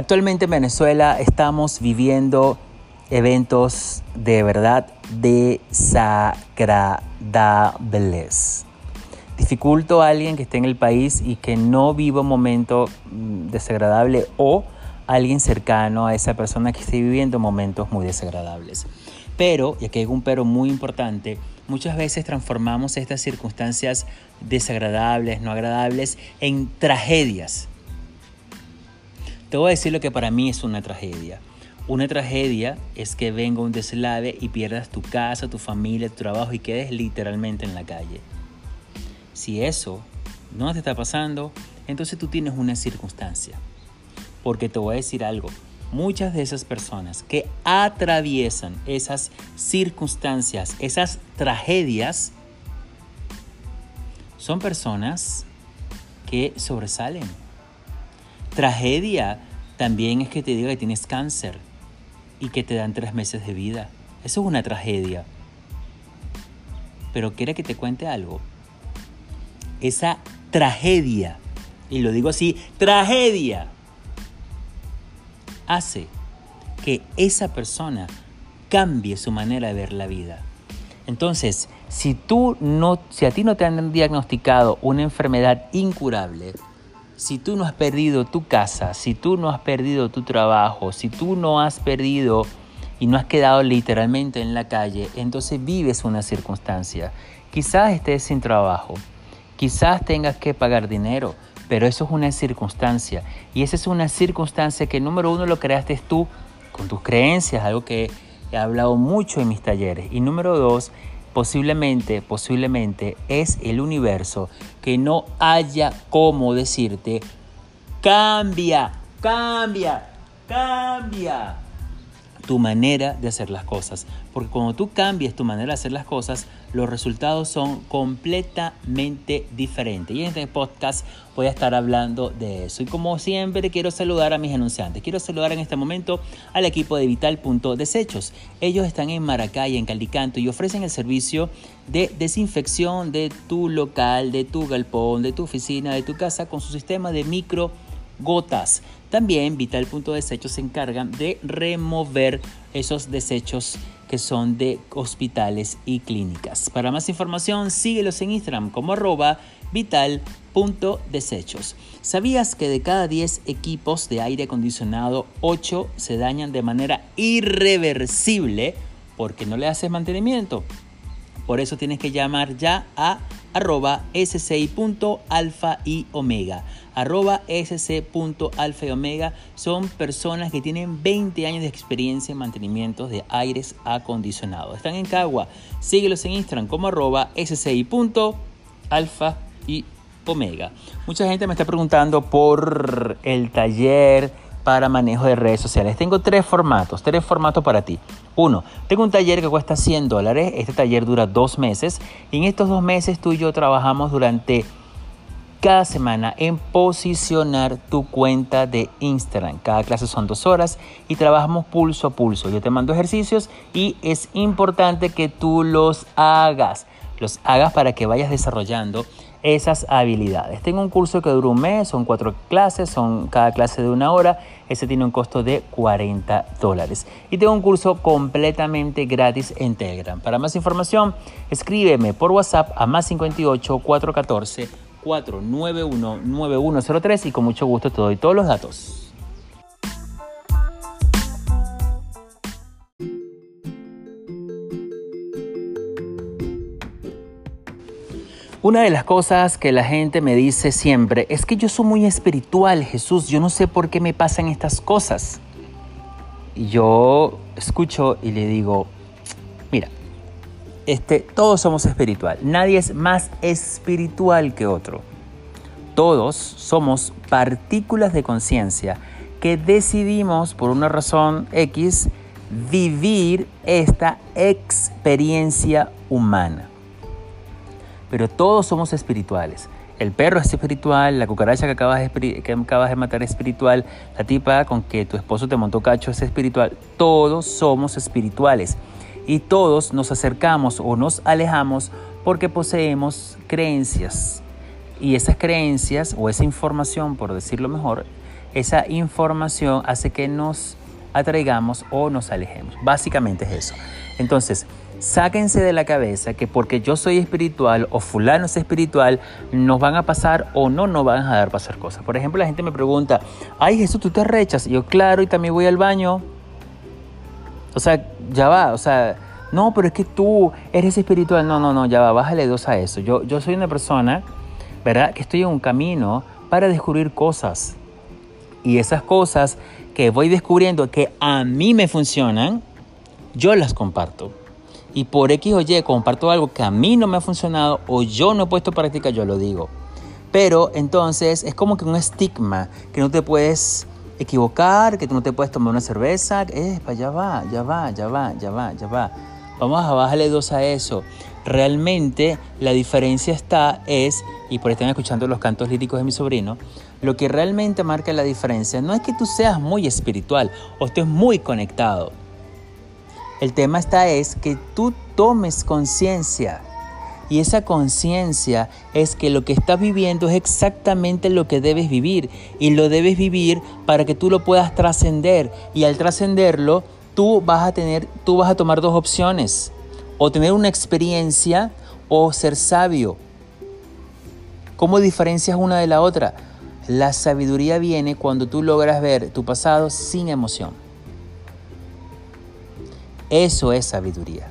Actualmente en Venezuela estamos viviendo eventos de verdad desagradables. Dificulto a alguien que esté en el país y que no viva un momento mm, desagradable o alguien cercano a esa persona que esté viviendo momentos muy desagradables. Pero, y aquí hay un pero muy importante, muchas veces transformamos estas circunstancias desagradables, no agradables, en tragedias. Te voy a decir lo que para mí es una tragedia. Una tragedia es que venga un deslave y pierdas tu casa, tu familia, tu trabajo y quedes literalmente en la calle. Si eso no te está pasando, entonces tú tienes una circunstancia. Porque te voy a decir algo, muchas de esas personas que atraviesan esas circunstancias, esas tragedias, son personas que sobresalen. Tragedia también es que te diga que tienes cáncer y que te dan tres meses de vida. Eso es una tragedia. Pero quiere que te cuente algo. Esa tragedia, y lo digo así, tragedia, hace que esa persona cambie su manera de ver la vida. Entonces, si tú no, si a ti no te han diagnosticado una enfermedad incurable, si tú no has perdido tu casa, si tú no has perdido tu trabajo, si tú no has perdido y no has quedado literalmente en la calle, entonces vives una circunstancia. Quizás estés sin trabajo, quizás tengas que pagar dinero, pero eso es una circunstancia. Y esa es una circunstancia que número uno lo creaste tú con tus creencias, algo que he hablado mucho en mis talleres. Y número dos, posiblemente, posiblemente es el universo que no haya cómo decirte, cambia, cambia, cambia tu manera de hacer las cosas. Porque cuando tú cambias tu manera de hacer las cosas, los resultados son completamente diferentes. Y en este podcast voy a estar hablando de eso. Y como siempre, quiero saludar a mis anunciantes. Quiero saludar en este momento al equipo de Vital.desechos. Ellos están en Maracay, en Calicanto, y ofrecen el servicio de desinfección de tu local, de tu galpón, de tu oficina, de tu casa con su sistema de micro gotas. También Vital.desechos se encargan de remover esos desechos que son de hospitales y clínicas. Para más información, síguelos en Instagram como arroba vital.desechos. ¿Sabías que de cada 10 equipos de aire acondicionado, 8 se dañan de manera irreversible porque no le haces mantenimiento? Por eso tienes que llamar ya a arroba sci.alfa y omega. Arroba sc.alfa y omega son personas que tienen 20 años de experiencia en mantenimiento de aires acondicionados. Están en Cagua. Síguelos en Instagram como arroba sci.alfa y omega. Mucha gente me está preguntando por el taller para manejo de redes sociales. Tengo tres formatos, tres formatos para ti. Uno, tengo un taller que cuesta 100 dólares. Este taller dura dos meses. Y en estos dos meses tú y yo trabajamos durante cada semana en posicionar tu cuenta de Instagram. Cada clase son dos horas y trabajamos pulso a pulso. Yo te mando ejercicios y es importante que tú los hagas. Los hagas para que vayas desarrollando esas habilidades. Tengo un curso que dura un mes, son cuatro clases, son cada clase de una hora. Ese tiene un costo de 40 dólares. Y tengo un curso completamente gratis en Telegram. Para más información, escríbeme por WhatsApp a más 58 414 491 9103 y con mucho gusto te doy todos los datos. Una de las cosas que la gente me dice siempre es que yo soy muy espiritual, Jesús, yo no sé por qué me pasan estas cosas. Y yo escucho y le digo, este, todos somos espiritual, nadie es más espiritual que otro. Todos somos partículas de conciencia que decidimos por una razón X vivir esta experiencia humana pero todos somos espirituales. El perro es espiritual, la cucaracha que acabas, de, que acabas de matar es espiritual, la tipa con que tu esposo te montó cacho es espiritual. Todos somos espirituales y todos nos acercamos o nos alejamos porque poseemos creencias. Y esas creencias o esa información, por decirlo mejor, esa información hace que nos atraigamos o nos alejemos. Básicamente es eso. Entonces, sáquense de la cabeza que porque yo soy espiritual o fulano es espiritual, nos van a pasar o no nos van a dar pasar cosas. Por ejemplo, la gente me pregunta, ay Jesús, tú te rechas. Yo, claro, y también voy al baño. O sea, ya va, o sea, no, pero es que tú eres espiritual. No, no, no, ya va, bájale dos a eso. Yo, yo soy una persona, ¿verdad? Que estoy en un camino para descubrir cosas. Y esas cosas que voy descubriendo que a mí me funcionan, yo las comparto. Y por X o Y comparto algo que a mí no me ha funcionado o yo no he puesto en práctica, yo lo digo. Pero entonces es como que un estigma que no te puedes equivocar, que tú no te puedes tomar una cerveza. ya va, ya va, ya va, ya va, ya va. Vamos a bajarle dos a eso. Realmente la diferencia está es, y por estar escuchando los cantos líricos de mi sobrino, lo que realmente marca la diferencia no es que tú seas muy espiritual o estés muy conectado. El tema está es que tú tomes conciencia. Y esa conciencia es que lo que estás viviendo es exactamente lo que debes vivir. Y lo debes vivir para que tú lo puedas trascender. Y al trascenderlo, tú vas a tener, tú vas a tomar dos opciones. O tener una experiencia o ser sabio. ¿Cómo diferencias una de la otra? La sabiduría viene cuando tú logras ver tu pasado sin emoción. Eso es sabiduría.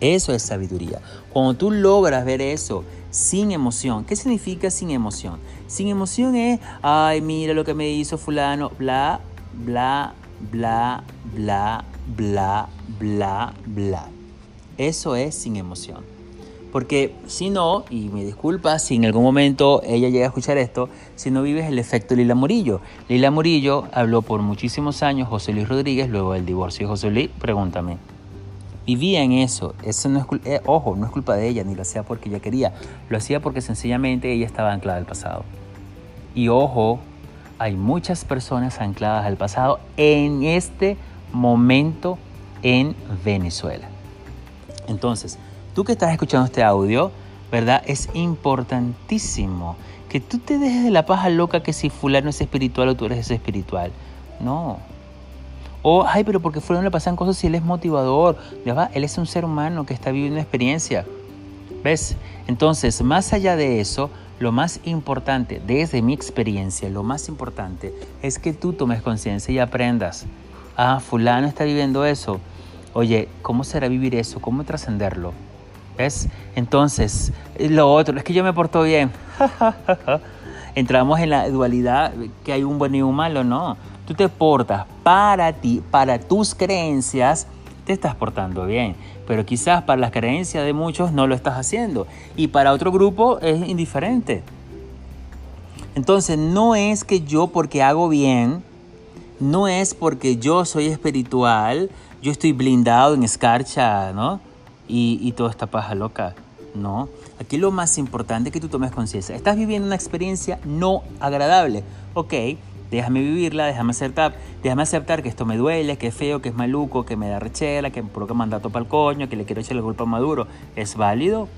Eso es sabiduría. Cuando tú logras ver eso sin emoción, ¿qué significa sin emoción? Sin emoción es, ay, mira lo que me hizo fulano, bla, bla, bla, bla, bla, bla, bla. Eso es sin emoción. Porque si no, y me disculpa si en algún momento ella llega a escuchar esto, si no vives el efecto Lila Murillo. Lila Murillo habló por muchísimos años José Luis Rodríguez, luego del divorcio de José Luis, pregúntame. Vivía en eso, eso no es, eh, ojo, no es culpa de ella, ni lo hacía porque ella quería, lo hacía porque sencillamente ella estaba anclada al pasado. Y ojo, hay muchas personas ancladas al pasado en este momento en Venezuela. Entonces, tú que estás escuchando este audio, ¿verdad? Es importantísimo que tú te dejes de la paja loca que si fulano es espiritual o tú eres espiritual. No. O, ay, pero porque fulano le pasan cosas si él es motivador. Ya va, él es un ser humano que está viviendo una experiencia. ¿Ves? Entonces, más allá de eso, lo más importante, desde mi experiencia, lo más importante es que tú tomes conciencia y aprendas. Ah, fulano está viviendo eso. Oye, ¿cómo será vivir eso? ¿Cómo trascenderlo? ¿Ves? Entonces, lo otro, es que yo me porto bien. Entramos en la dualidad que hay un bueno y un malo, no. Tú te portas para ti, para tus creencias, te estás portando bien. Pero quizás para las creencias de muchos no lo estás haciendo. Y para otro grupo es indiferente. Entonces, no es que yo porque hago bien, no es porque yo soy espiritual, yo estoy blindado en escarcha, ¿no? y, toda esta paja loca. No, aquí lo más importante es que tú tomes conciencia. Estás viviendo una experiencia no agradable. Ok, déjame vivirla, déjame aceptar, déjame aceptar que esto me duele, que es feo, que es maluco, que me da rechela, que me provoca mandato para el coño, que le quiero echar la culpa a Maduro. ¿Es válido?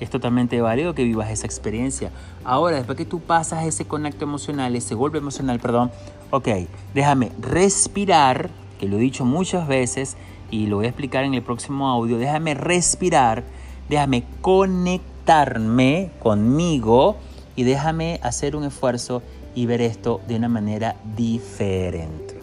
Es totalmente válido que vivas esa experiencia. Ahora, después que tú pasas ese conecto emocional, ese golpe emocional, perdón, ok, déjame respirar, que lo he dicho muchas veces, y lo voy a explicar en el próximo audio, déjame respirar, déjame conectarme conmigo y déjame hacer un esfuerzo y ver esto de una manera diferente.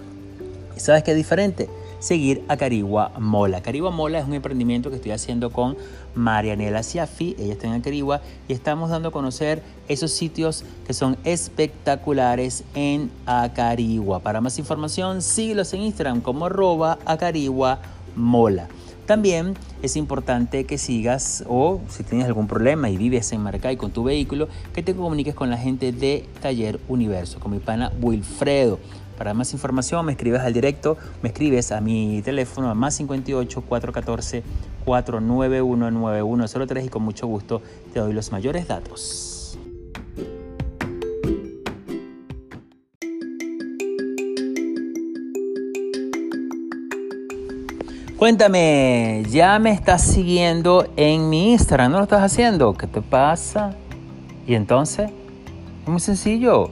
¿Y sabes qué es diferente? seguir a Carigua Mola. Carigua Mola es un emprendimiento que estoy haciendo con Marianela Siafi, ella está en Acarigua, y estamos dando a conocer esos sitios que son espectaculares en Acarigua. Para más información, síguelos en Instagram como arroba acarigua mola. También es importante que sigas o si tienes algún problema y vives en Maracay con tu vehículo, que te comuniques con la gente de Taller Universo, con mi pana Wilfredo. Para más información me escribes al directo, me escribes a mi teléfono a más 58 414 491 9103 y con mucho gusto te doy los mayores datos. Cuéntame, ya me estás siguiendo en mi Instagram, ¿no lo estás haciendo? ¿Qué te pasa? Y entonces, es muy sencillo.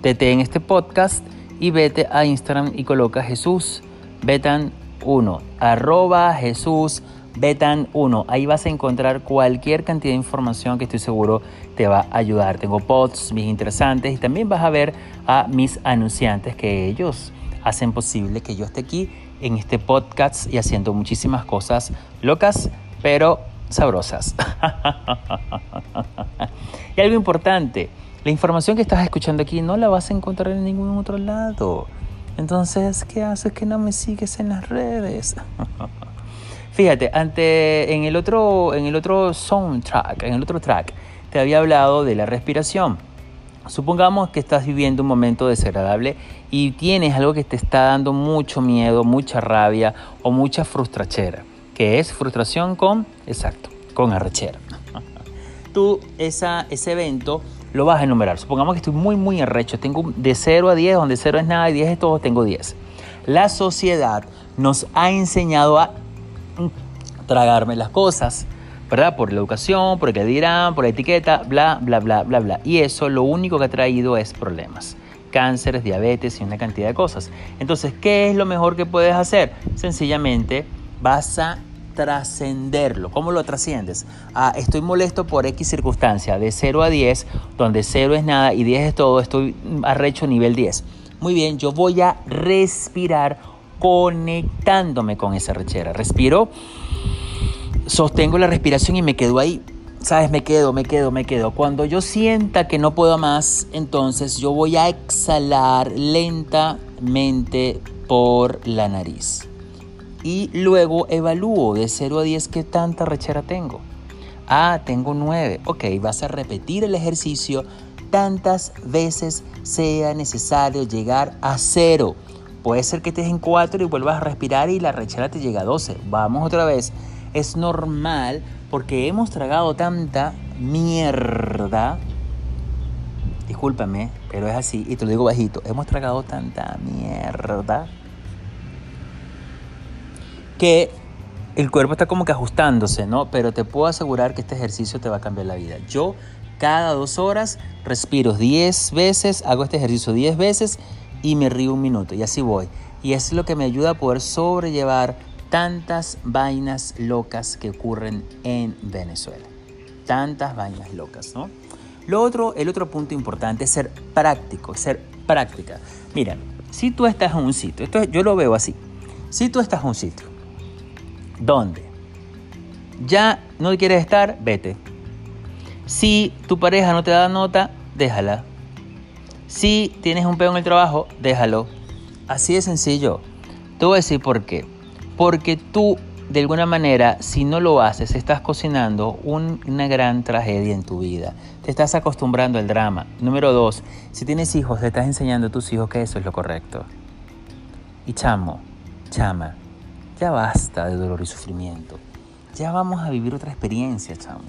tete en este podcast y vete a Instagram y coloca Jesús Betan 1, arroba Jesús Betan 1. Ahí vas a encontrar cualquier cantidad de información que estoy seguro te va a ayudar. Tengo posts, mis interesantes y también vas a ver a mis anunciantes que ellos hacen posible que yo esté aquí en este podcast y haciendo muchísimas cosas locas, pero sabrosas. y algo importante, la información que estás escuchando aquí no la vas a encontrar en ningún otro lado. Entonces, ¿qué haces que no me sigues en las redes? Fíjate, ante, en, el otro, en el otro soundtrack, en el otro track, te había hablado de la respiración. Supongamos que estás viviendo un momento desagradable y tienes algo que te está dando mucho miedo, mucha rabia o mucha frustrachera, que es frustración con, exacto, con arrechera. Tú esa, ese evento lo vas a enumerar. Supongamos que estoy muy, muy arrecho. Tengo de 0 a 10, donde 0 es nada y 10 es todo, tengo 10. La sociedad nos ha enseñado a tragarme las cosas, ¿verdad? Por la educación, por el que dirán, por la etiqueta, bla, bla, bla, bla, bla. Y eso lo único que ha traído es problemas. Cánceres, diabetes y una cantidad de cosas. Entonces, ¿qué es lo mejor que puedes hacer? Sencillamente vas a trascenderlo. ¿Cómo lo trasciendes? Ah, estoy molesto por X circunstancia, de 0 a 10, donde 0 es nada y 10 es todo, estoy arrecho nivel 10. Muy bien, yo voy a respirar conectándome con esa rechera. Respiro, sostengo la respiración y me quedo ahí. ¿Sabes? Me quedo, me quedo, me quedo. Cuando yo sienta que no puedo más, entonces yo voy a exhalar lentamente por la nariz y luego evalúo de 0 a 10 qué tanta rechera tengo. Ah, tengo 9. Ok, vas a repetir el ejercicio tantas veces sea necesario llegar a 0. Puede ser que estés en 4 y vuelvas a respirar y la rechera te llega a 12. Vamos otra vez. Es normal porque hemos tragado tanta mierda. Discúlpame, pero es así y te lo digo bajito. Hemos tragado tanta mierda que el cuerpo está como que ajustándose, ¿no? Pero te puedo asegurar que este ejercicio te va a cambiar la vida. Yo cada dos horas respiro 10 veces, hago este ejercicio 10 veces y me río un minuto y así voy. Y es lo que me ayuda a poder sobrellevar tantas vainas locas que ocurren en Venezuela. Tantas vainas locas, ¿no? Lo otro, el otro punto importante es ser práctico, ser práctica. Mira, si tú estás en un sitio, esto yo lo veo así. Si tú estás en un sitio ¿Dónde? Ya no quieres estar, vete. Si tu pareja no te da nota, déjala. Si tienes un peo en el trabajo, déjalo. Así de sencillo. Te voy a decir por qué. Porque tú, de alguna manera, si no lo haces, estás cocinando una gran tragedia en tu vida. Te estás acostumbrando al drama. Número dos, si tienes hijos, le estás enseñando a tus hijos que eso es lo correcto. Y chamo, chama, ya basta de dolor y sufrimiento. Ya vamos a vivir otra experiencia, chamo.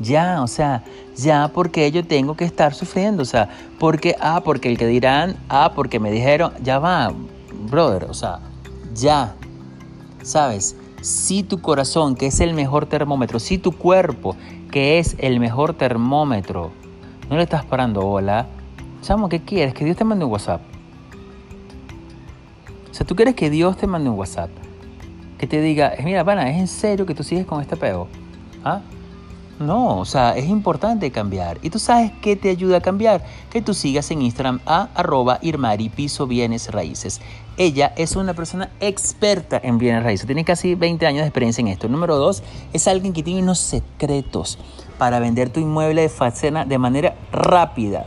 Ya, o sea, ya porque yo tengo que estar sufriendo, o sea, porque, ah, porque el que dirán, ah, porque me dijeron, ya va, brother, o sea, ya, ¿sabes? Si tu corazón, que es el mejor termómetro, si tu cuerpo, que es el mejor termómetro, no le estás parando hola, chamo, ¿qué quieres? Que Dios te mande un WhatsApp. O sea, tú quieres que Dios te mande un WhatsApp que te diga, mira, pana, ¿es en serio que tú sigues con este peo? ¿Ah? No, o sea, es importante cambiar. ¿Y tú sabes qué te ayuda a cambiar? Que tú sigas en Instagram a arroba Irmari Piso Bienes Raíces. Ella es una persona experta en bienes raíces. Tiene casi 20 años de experiencia en esto. Número dos, es alguien que tiene unos secretos para vender tu inmueble de facena de manera rápida.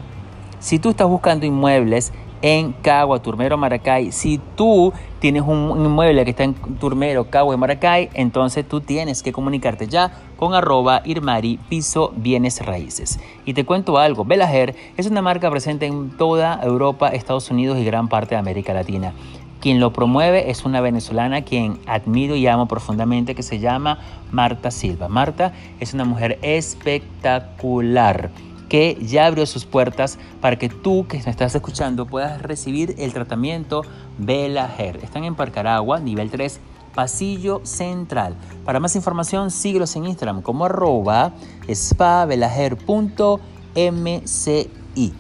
Si tú estás buscando inmuebles en Cagua, Turmero, Maracay. Si tú tienes un inmueble que está en Turmero, Cagua y Maracay, entonces tú tienes que comunicarte ya con arroba Irmari Piso Bienes Raíces. Y te cuento algo, Belager es una marca presente en toda Europa, Estados Unidos y gran parte de América Latina. Quien lo promueve es una venezolana quien admiro y amo profundamente que se llama Marta Silva. Marta es una mujer espectacular que ya abrió sus puertas para que tú que me estás escuchando puedas recibir el tratamiento Bela Hair. Están en Parcaragua, nivel 3, pasillo central. Para más información, síguelos en Instagram como arroba spabelahair.mci.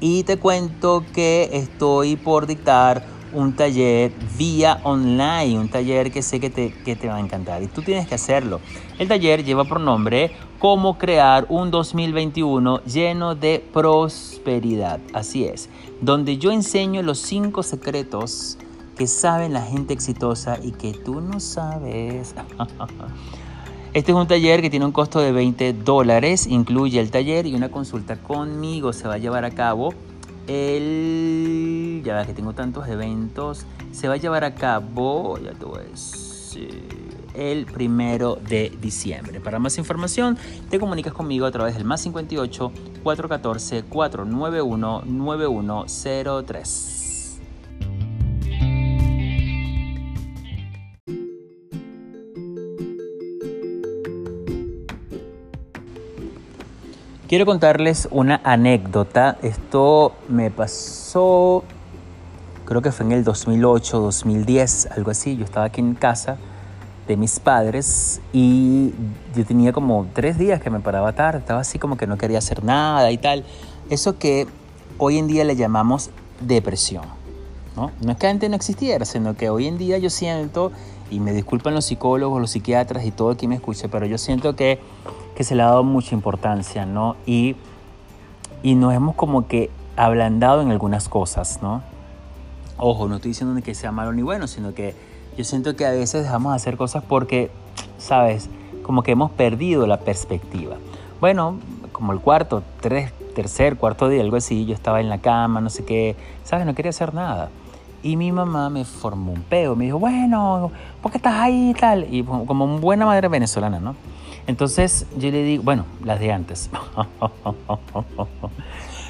Y te cuento que estoy por dictar un taller vía online, un taller que sé que te, que te va a encantar y tú tienes que hacerlo. El taller lleva por nombre Cómo crear un 2021 lleno de prosperidad. Así es, donde yo enseño los cinco secretos que saben la gente exitosa y que tú no sabes. Este es un taller que tiene un costo de 20 dólares, incluye el taller y una consulta conmigo. Se va a llevar a cabo el... Ya ves que tengo tantos eventos. Se va a llevar a cabo, ya te voy el primero de diciembre. Para más información, te comunicas conmigo a través del más 58 414 491 9103. Quiero contarles una anécdota. Esto me pasó, creo que fue en el 2008, 2010, algo así. Yo estaba aquí en casa de mis padres y yo tenía como tres días que me paraba tarde. Estaba así como que no quería hacer nada y tal. Eso que hoy en día le llamamos depresión. ¿no? no es que antes no existiera, sino que hoy en día yo siento, y me disculpan los psicólogos, los psiquiatras y todo el que me escuche, pero yo siento que que se le ha dado mucha importancia, ¿no? Y, y nos hemos como que ablandado en algunas cosas, ¿no? Ojo, no estoy diciendo que sea malo ni bueno, sino que yo siento que a veces dejamos de hacer cosas porque, ¿sabes? Como que hemos perdido la perspectiva. Bueno, como el cuarto, tres, tercer, cuarto día, algo así, yo estaba en la cama, no sé qué, ¿sabes? No quería hacer nada. Y mi mamá me formó un peo, me dijo, bueno, ¿por qué estás ahí y tal? Y como una buena madre venezolana, ¿no? Entonces yo le digo, bueno, las de antes.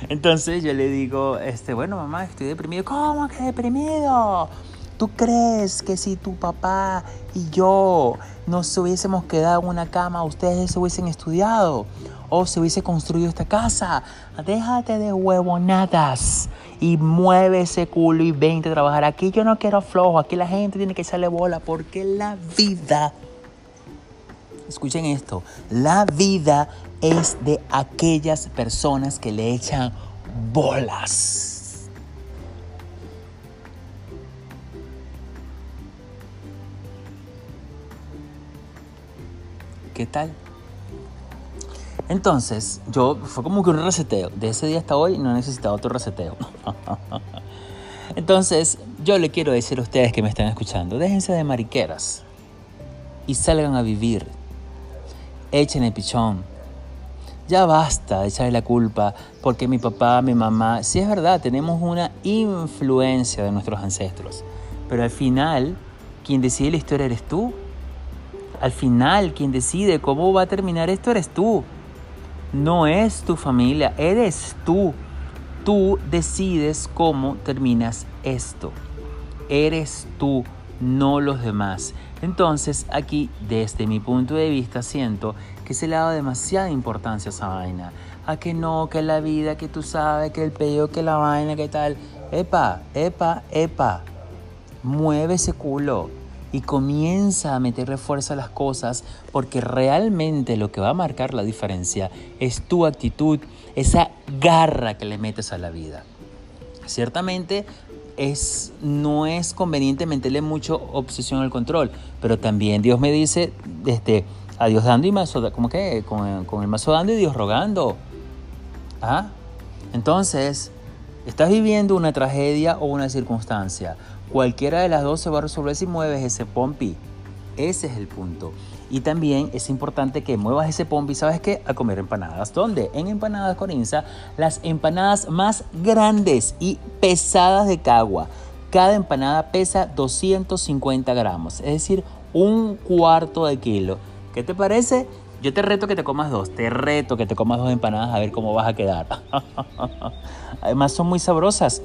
Entonces yo le digo, este, bueno, mamá, estoy deprimido. ¿Cómo que deprimido? ¿Tú crees que si tu papá y yo nos hubiésemos quedado en una cama, ustedes se hubiesen estudiado? ¿O se hubiese construido esta casa? Déjate de huevonadas y mueve ese culo y vente a trabajar. Aquí yo no quiero flojo, aquí la gente tiene que echarle bola porque la vida escuchen esto, la vida es de aquellas personas que le echan bolas. ¿Qué tal? Entonces, yo fue como que un reseteo. De ese día hasta hoy no he necesitado otro reseteo. Entonces, yo le quiero decir a ustedes que me están escuchando, déjense de mariqueras y salgan a vivir echen el pichón. Ya basta de echarle la culpa porque mi papá, mi mamá, si es verdad, tenemos una influencia de nuestros ancestros. Pero al final, quien decide la historia eres tú. Al final, quien decide cómo va a terminar esto eres tú. No es tu familia, eres tú. Tú decides cómo terminas esto. Eres tú, no los demás. Entonces aquí, desde mi punto de vista, siento que se le ha dado demasiada importancia a esa vaina. A que no, que la vida, que tú sabes, que el pedido, que la vaina, que tal. Epa, epa, epa. Mueve ese culo y comienza a meterle fuerza a las cosas porque realmente lo que va a marcar la diferencia es tu actitud, esa garra que le metes a la vida. Ciertamente es, no es conveniente meterle mucho obsesión al control, pero también Dios me dice, este, a Dios dando y mazo, como que con, con, el mazo dando y Dios rogando. ¿Ah? Entonces, estás viviendo una tragedia o una circunstancia. Cualquiera de las dos se va a resolver si mueves ese pompi. Ese es el punto. Y también es importante que muevas ese pompi, ¿sabes qué? A comer empanadas. ¿Dónde? En Empanadas Corinza, las empanadas más grandes y pesadas de Cagua. Cada empanada pesa 250 gramos, es decir, un cuarto de kilo. ¿Qué te parece? Yo te reto que te comas dos, te reto que te comas dos empanadas a ver cómo vas a quedar. Además son muy sabrosas.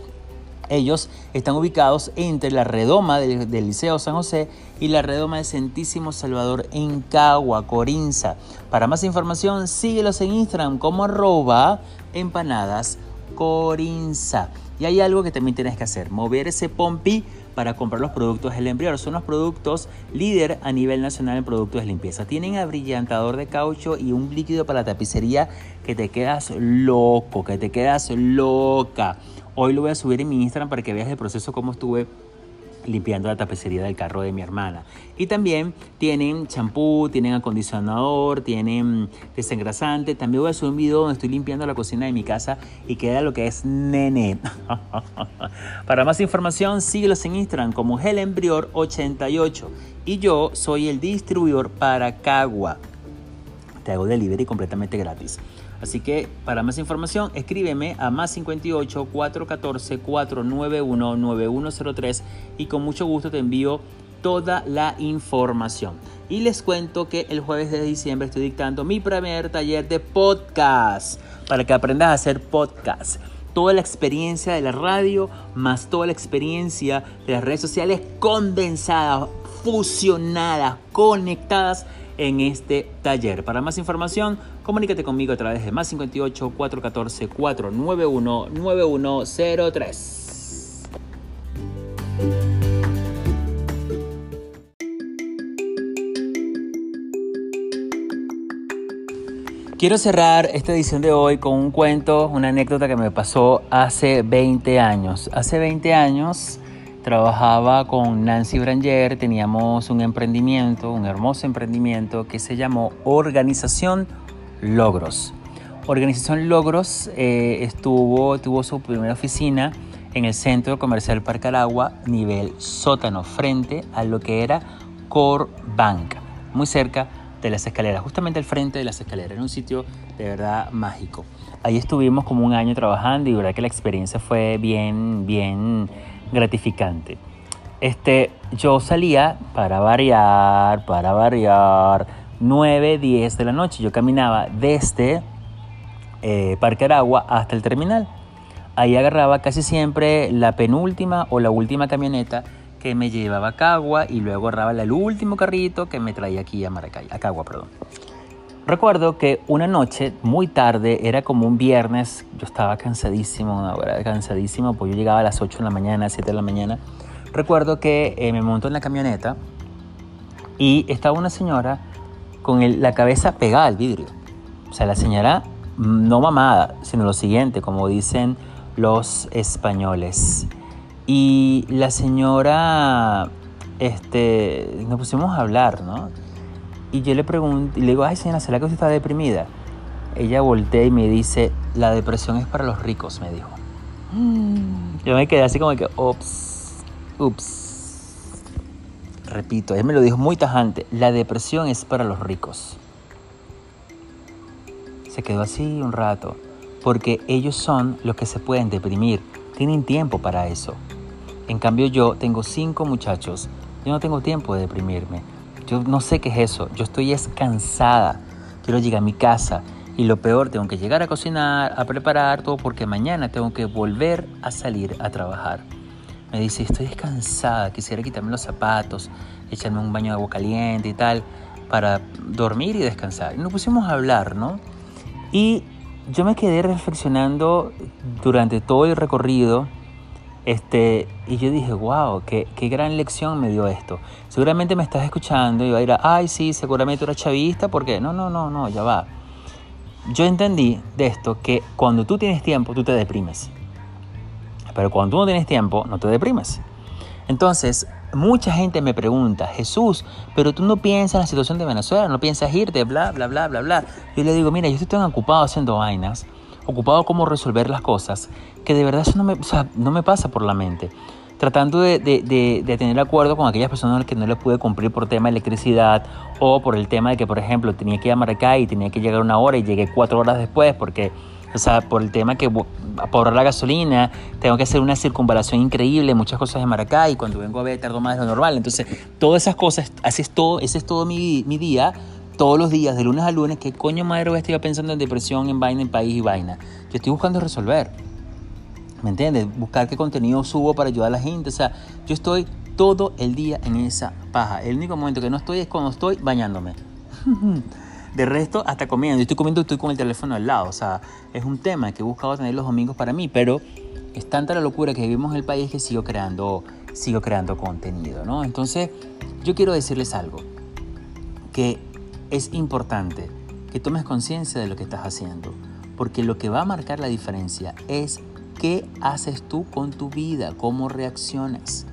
Ellos están ubicados entre la redoma del, Liceo San José y la redoma de Santísimo Salvador en Cagua, Corinza. Para más información, síguelos en Instagram como arroba empanadas Corinza. Y hay algo que también tienes que hacer, mover ese pompi para comprar los productos El Embrior. Son los productos líder a nivel nacional en productos de limpieza. Tienen abrillantador de caucho y un líquido para la tapicería que te quedas loco, que te quedas loca. Hoy lo voy a subir en mi Instagram para que veas el proceso cómo estuve limpiando la tapicería del carro de mi hermana. Y también tienen champú, tienen acondicionador, tienen desengrasante. También voy a subir un video donde estoy limpiando la cocina de mi casa y queda lo que es nene. Para más información, síguelos en Instagram como Helenbrior88. Y yo soy el distribuidor para Cagua. Te hago delivery completamente gratis. Así que para más información escríbeme a más 58 414 491 9103 y con mucho gusto te envío toda la información. Y les cuento que el jueves de diciembre estoy dictando mi primer taller de podcast para que aprendas a hacer podcast. Toda la experiencia de la radio más toda la experiencia de las redes sociales condensadas, fusionadas, conectadas en este taller. Para más información, comunícate conmigo a través de más 58 414 491 9103. Quiero cerrar esta edición de hoy con un cuento, una anécdota que me pasó hace 20 años. Hace 20 años trabajaba con Nancy Branger, teníamos un emprendimiento, un hermoso emprendimiento que se llamó Organización Logros. Organización Logros eh, estuvo, tuvo su primera oficina en el Centro Comercial Parque Aragua, nivel sótano, frente a lo que era Core Bank, muy cerca de las escaleras, justamente al frente de las escaleras, en un sitio de verdad mágico. Ahí estuvimos como un año trabajando y verdad que la experiencia fue bien, bien gratificante. Este, yo salía para variar, para variar, 9, 10 de la noche. Yo caminaba desde eh, Parque Aragua hasta el terminal. Ahí agarraba casi siempre la penúltima o la última camioneta que me llevaba a Cagua y luego agarraba el último carrito que me traía aquí a Maracay, a Cagua, perdón. Recuerdo que una noche, muy tarde, era como un viernes, yo estaba cansadísimo, una hora cansadísimo, pues yo llegaba a las 8 de la mañana, 7 de la mañana. Recuerdo que eh, me monto en la camioneta y estaba una señora con la cabeza pegada al vidrio. O sea, la señora mm, no mamada, sino lo siguiente, como dicen los españoles. Y la señora, este, nos pusimos a hablar, ¿no? Y yo le pregunto, y le digo, ay señora, ¿será que usted está deprimida? Ella voltea y me dice, la depresión es para los ricos, me dijo. Mm. Yo me quedé así como que, ups, ups. Repito, él me lo dijo muy tajante, la depresión es para los ricos. Se quedó así un rato, porque ellos son los que se pueden deprimir, tienen tiempo para eso. En cambio yo tengo cinco muchachos, yo no tengo tiempo de deprimirme. Yo no sé qué es eso. Yo estoy cansada. Quiero llegar a mi casa. Y lo peor, tengo que llegar a cocinar, a preparar todo, porque mañana tengo que volver a salir a trabajar. Me dice, estoy descansada, quisiera quitarme los zapatos, echarme un baño de agua caliente y tal, para dormir y descansar. Y nos pusimos a hablar, ¿no? Y yo me quedé reflexionando durante todo el recorrido este, y yo dije, wow, qué, qué, gran lección me dio esto. Seguramente me estás escuchando y va a ir, ay, sí, seguramente tú eres chavista, porque no, no, no, no, ya va. Yo entendí de esto que cuando tú tienes tiempo, tú te deprimes. Pero cuando tú no tienes tiempo, no te deprimes. Entonces, mucha gente me pregunta, Jesús, pero tú no piensas en la situación de Venezuela, no piensas irte, bla, bla, bla, bla, bla. Yo le digo, mira, yo estoy tan ocupado haciendo vainas ocupado cómo resolver las cosas, que de verdad eso no me, pasa por la mente. Tratando de, tener acuerdo con aquellas personas que no le pude cumplir por tema de electricidad o por el tema de que, por ejemplo, tenía que ir a Maracay y tenía que llegar una hora y llegué cuatro horas después porque, o sea, por el tema que por la gasolina tengo que hacer una circunvalación increíble, muchas cosas de Maracay cuando vengo a ver tardo más de lo normal. Entonces, todas esas cosas, así es todo, ese es todo mi, mi día todos los días, de lunes a lunes, ¿qué coño madre estoy pensando en depresión, en vaina, en país y vaina? Yo estoy buscando resolver. ¿Me entiendes? Buscar qué contenido subo para ayudar a la gente. O sea, yo estoy todo el día en esa paja. El único momento que no estoy es cuando estoy bañándome. De resto, hasta comiendo. Yo estoy comiendo, estoy con el teléfono al lado. O sea, es un tema que he buscado tener los domingos para mí, pero es tanta la locura que vivimos en el país que sigo creando sigo creando contenido, ¿no? Entonces, yo quiero decirles algo, que es importante que tomes conciencia de lo que estás haciendo, porque lo que va a marcar la diferencia es qué haces tú con tu vida, cómo reaccionas.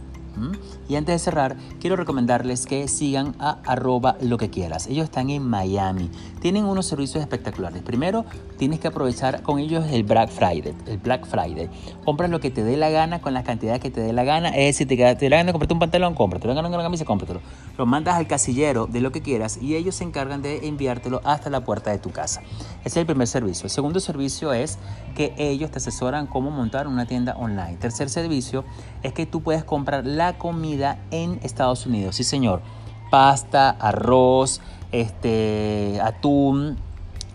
Y antes de cerrar, quiero recomendarles que sigan a arroba lo que quieras. Ellos están en Miami. Tienen unos servicios espectaculares. Primero, tienes que aprovechar con ellos el Black Friday. El Black Friday. Compras lo que te dé la gana con las cantidades que te dé la gana. Es decir, te, te la gana comprarte un pantalón, cómpratelo. Te la gana una camisa, cómpratelo. Lo mandas al casillero de lo que quieras y ellos se encargan de enviártelo hasta la puerta de tu casa. Ese es el primer servicio. El segundo servicio es que ellos te asesoran cómo montar una tienda online. Tercer servicio es que tú puedes comprar la comida en Estados Unidos. Sí, señor. Pasta, arroz, este, atún,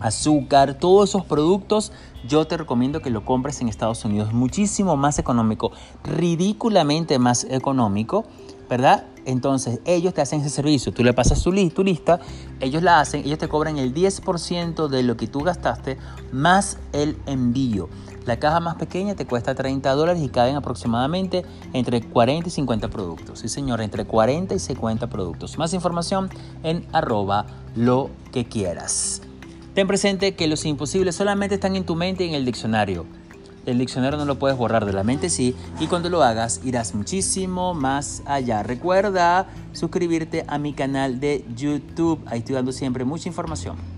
azúcar, todos esos productos, yo te recomiendo que lo compres en Estados Unidos. Muchísimo más económico, ridículamente más económico, ¿verdad? Entonces ellos te hacen ese servicio, tú le pasas tu, lista, ellos la hacen, ellos te cobran el 10% de lo que tú gastaste más el envío. La caja más pequeña te cuesta 30 dólares y caben aproximadamente entre 40 y 50 productos. Sí, señor, entre 40 y 50 productos. Más información en arroba lo que quieras. Ten presente que los imposibles solamente están en tu mente y en el diccionario. El diccionario no lo puedes borrar de la mente, sí, y cuando lo hagas irás muchísimo más allá. Recuerda suscribirte a mi canal de YouTube, ahí estoy dando siempre mucha información.